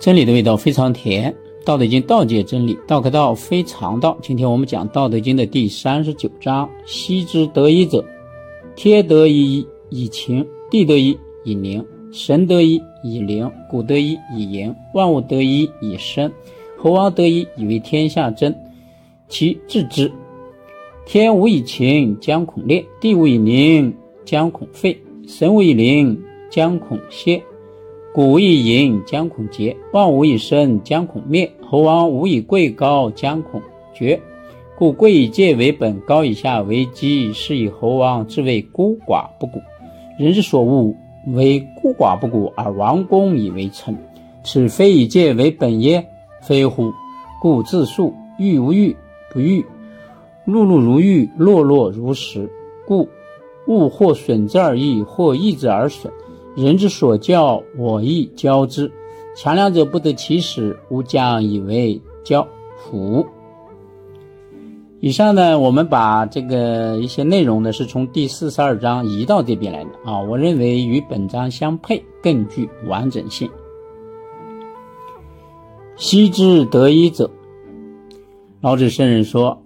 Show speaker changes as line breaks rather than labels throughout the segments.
真理的味道非常甜，《道德经》道解真理，道可道非常道。今天我们讲《道德经》的第三十九章：昔之得一者，天得一以晴，地得一以宁，神得一以灵，谷得一以盈，万物得一以生。猴王得一以为天下真，其治之。天无以晴，将恐裂；地无以宁，将恐废；神无以灵，将恐歇。古无以盈，将恐竭；万无以生，将恐灭。猴王无以贵高，将恐绝。故贵以贱为本，高以下为基。是以猴王之谓孤寡不古。人之所恶，为孤寡不古而王公以为臣。此非以贱为本耶？非乎？故自述欲无欲，不欲；碌碌如玉，落落如石。故物或损之而益，或益之而损。人之所教，我亦教之。强梁者不得其时，吾将以为教辅。以上呢，我们把这个一些内容呢，是从第四十二章移到这边来的啊。我认为与本章相配，更具完整性。昔之得一者，老子圣人说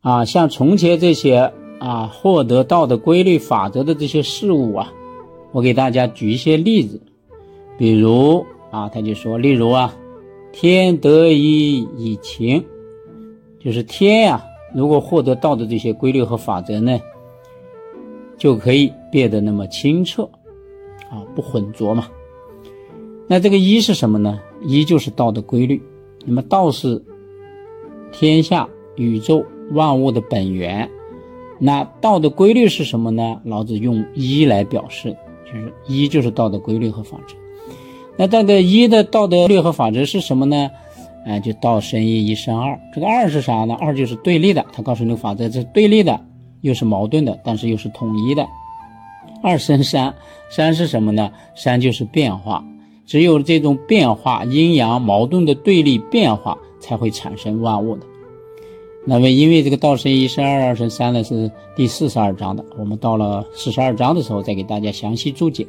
啊，像从前这些啊，获得道的规律法则的这些事物啊。我给大家举一些例子，比如啊，他就说，例如啊，天得一以晴，就是天呀，如果获得道的这些规律和法则呢，就可以变得那么清澈，啊，不浑浊嘛。那这个一是什么呢？一就是道的规律。那么道是天下宇宙万物的本源，那道的规律是什么呢？老子用一来表示。就是一就是道德规律和法则，那这个一的道德律和法则是什么呢？哎，就道生一，一生二。这个二是啥呢？二就是对立的。他告诉你法则这是对立的，又是矛盾的，但是又是统一的。二生三，三是什么呢？三就是变化。只有这种变化，阴阳矛盾的对立变化，才会产生万物的。那么，因为这个道生一，生二，二生三呢，是第四十二章的。我们到了四十二章的时候，再给大家详细注解。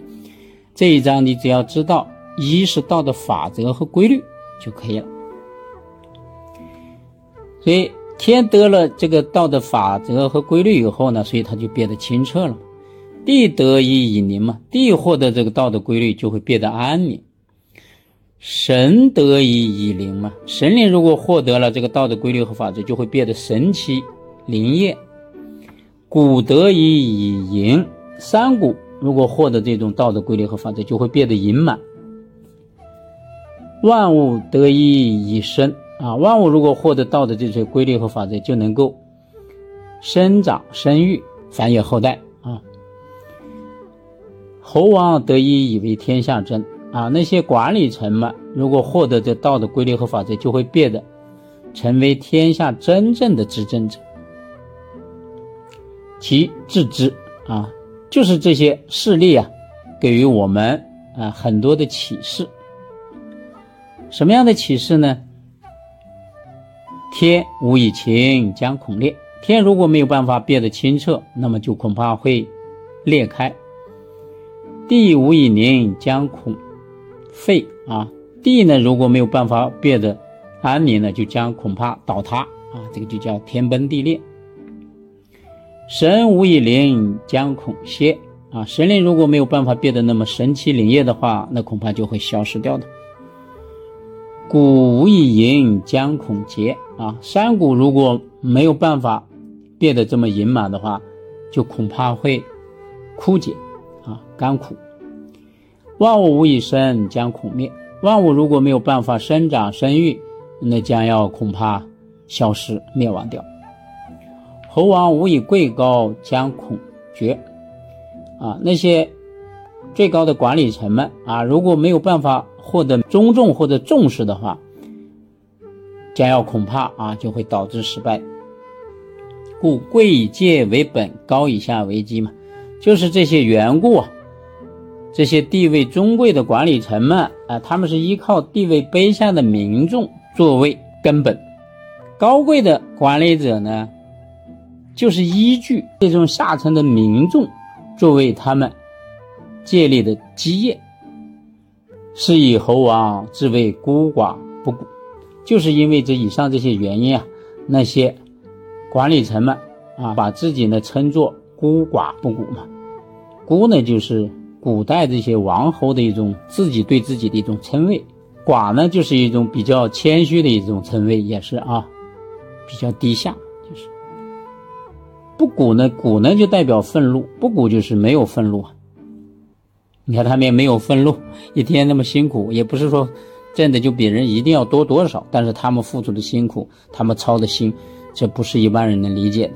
这一章你只要知道一是道的法则和规律就可以了。所以天得了这个道的法则和规律以后呢，所以它就变得清澈了。地得一以宁嘛，地获得这个道的规律就会变得安宁。神得以以灵嘛？神灵如果获得了这个道的规律和法则，就会变得神奇灵验。谷得以以盈，山谷如果获得这种道的规律和法则，就会变得盈满。万物得以以生啊，万物如果获得道的这些规律和法则，就能够生长、生育、繁衍后代啊。猴王得以以为天下真。啊，那些管理层们如果获得这道的规律和法则，就会变得成为天下真正的执政者。其治之啊，就是这些事例啊，给予我们啊很多的启示。什么样的启示呢？天无以晴，将恐裂。天如果没有办法变得清澈，那么就恐怕会裂开。地无以宁，将恐。废啊，地呢如果没有办法变得安宁呢，就将恐怕倒塌啊，这个就叫天崩地裂。神无以灵，将恐歇啊，神灵如果没有办法变得那么神奇灵验的话，那恐怕就会消失掉的。谷无以盈，将恐竭啊，山谷如果没有办法变得这么盈满的话，就恐怕会枯竭啊，干枯。万物无以生，将恐灭。万物如果没有办法生长生育，那将要恐怕消失灭亡掉。猴王无以贵高，将恐绝。啊，那些最高的管理层们啊，如果没有办法获得尊重或者重视的话，将要恐怕啊，就会导致失败。故贵以贱为本，高以下为基嘛，就是这些缘故啊。这些地位尊贵的管理层们啊，他们是依靠地位卑下的民众作为根本；高贵的管理者呢，就是依据这种下层的民众作为他们建立的基业。是以侯王自谓孤寡不古，就是因为这以上这些原因啊，那些管理层们啊，把自己呢称作孤寡不古嘛。孤呢，就是古代这些王侯的一种自己对自己的一种称谓；寡呢，就是一种比较谦虚的一种称谓，也是啊，比较低下。就是不古呢，古呢就代表愤怒，不古就是没有愤怒。你看他们也没有愤怒，一天那么辛苦，也不是说挣的就比人一定要多多少，但是他们付出的辛苦，他们操的心，这不是一般人能理解的。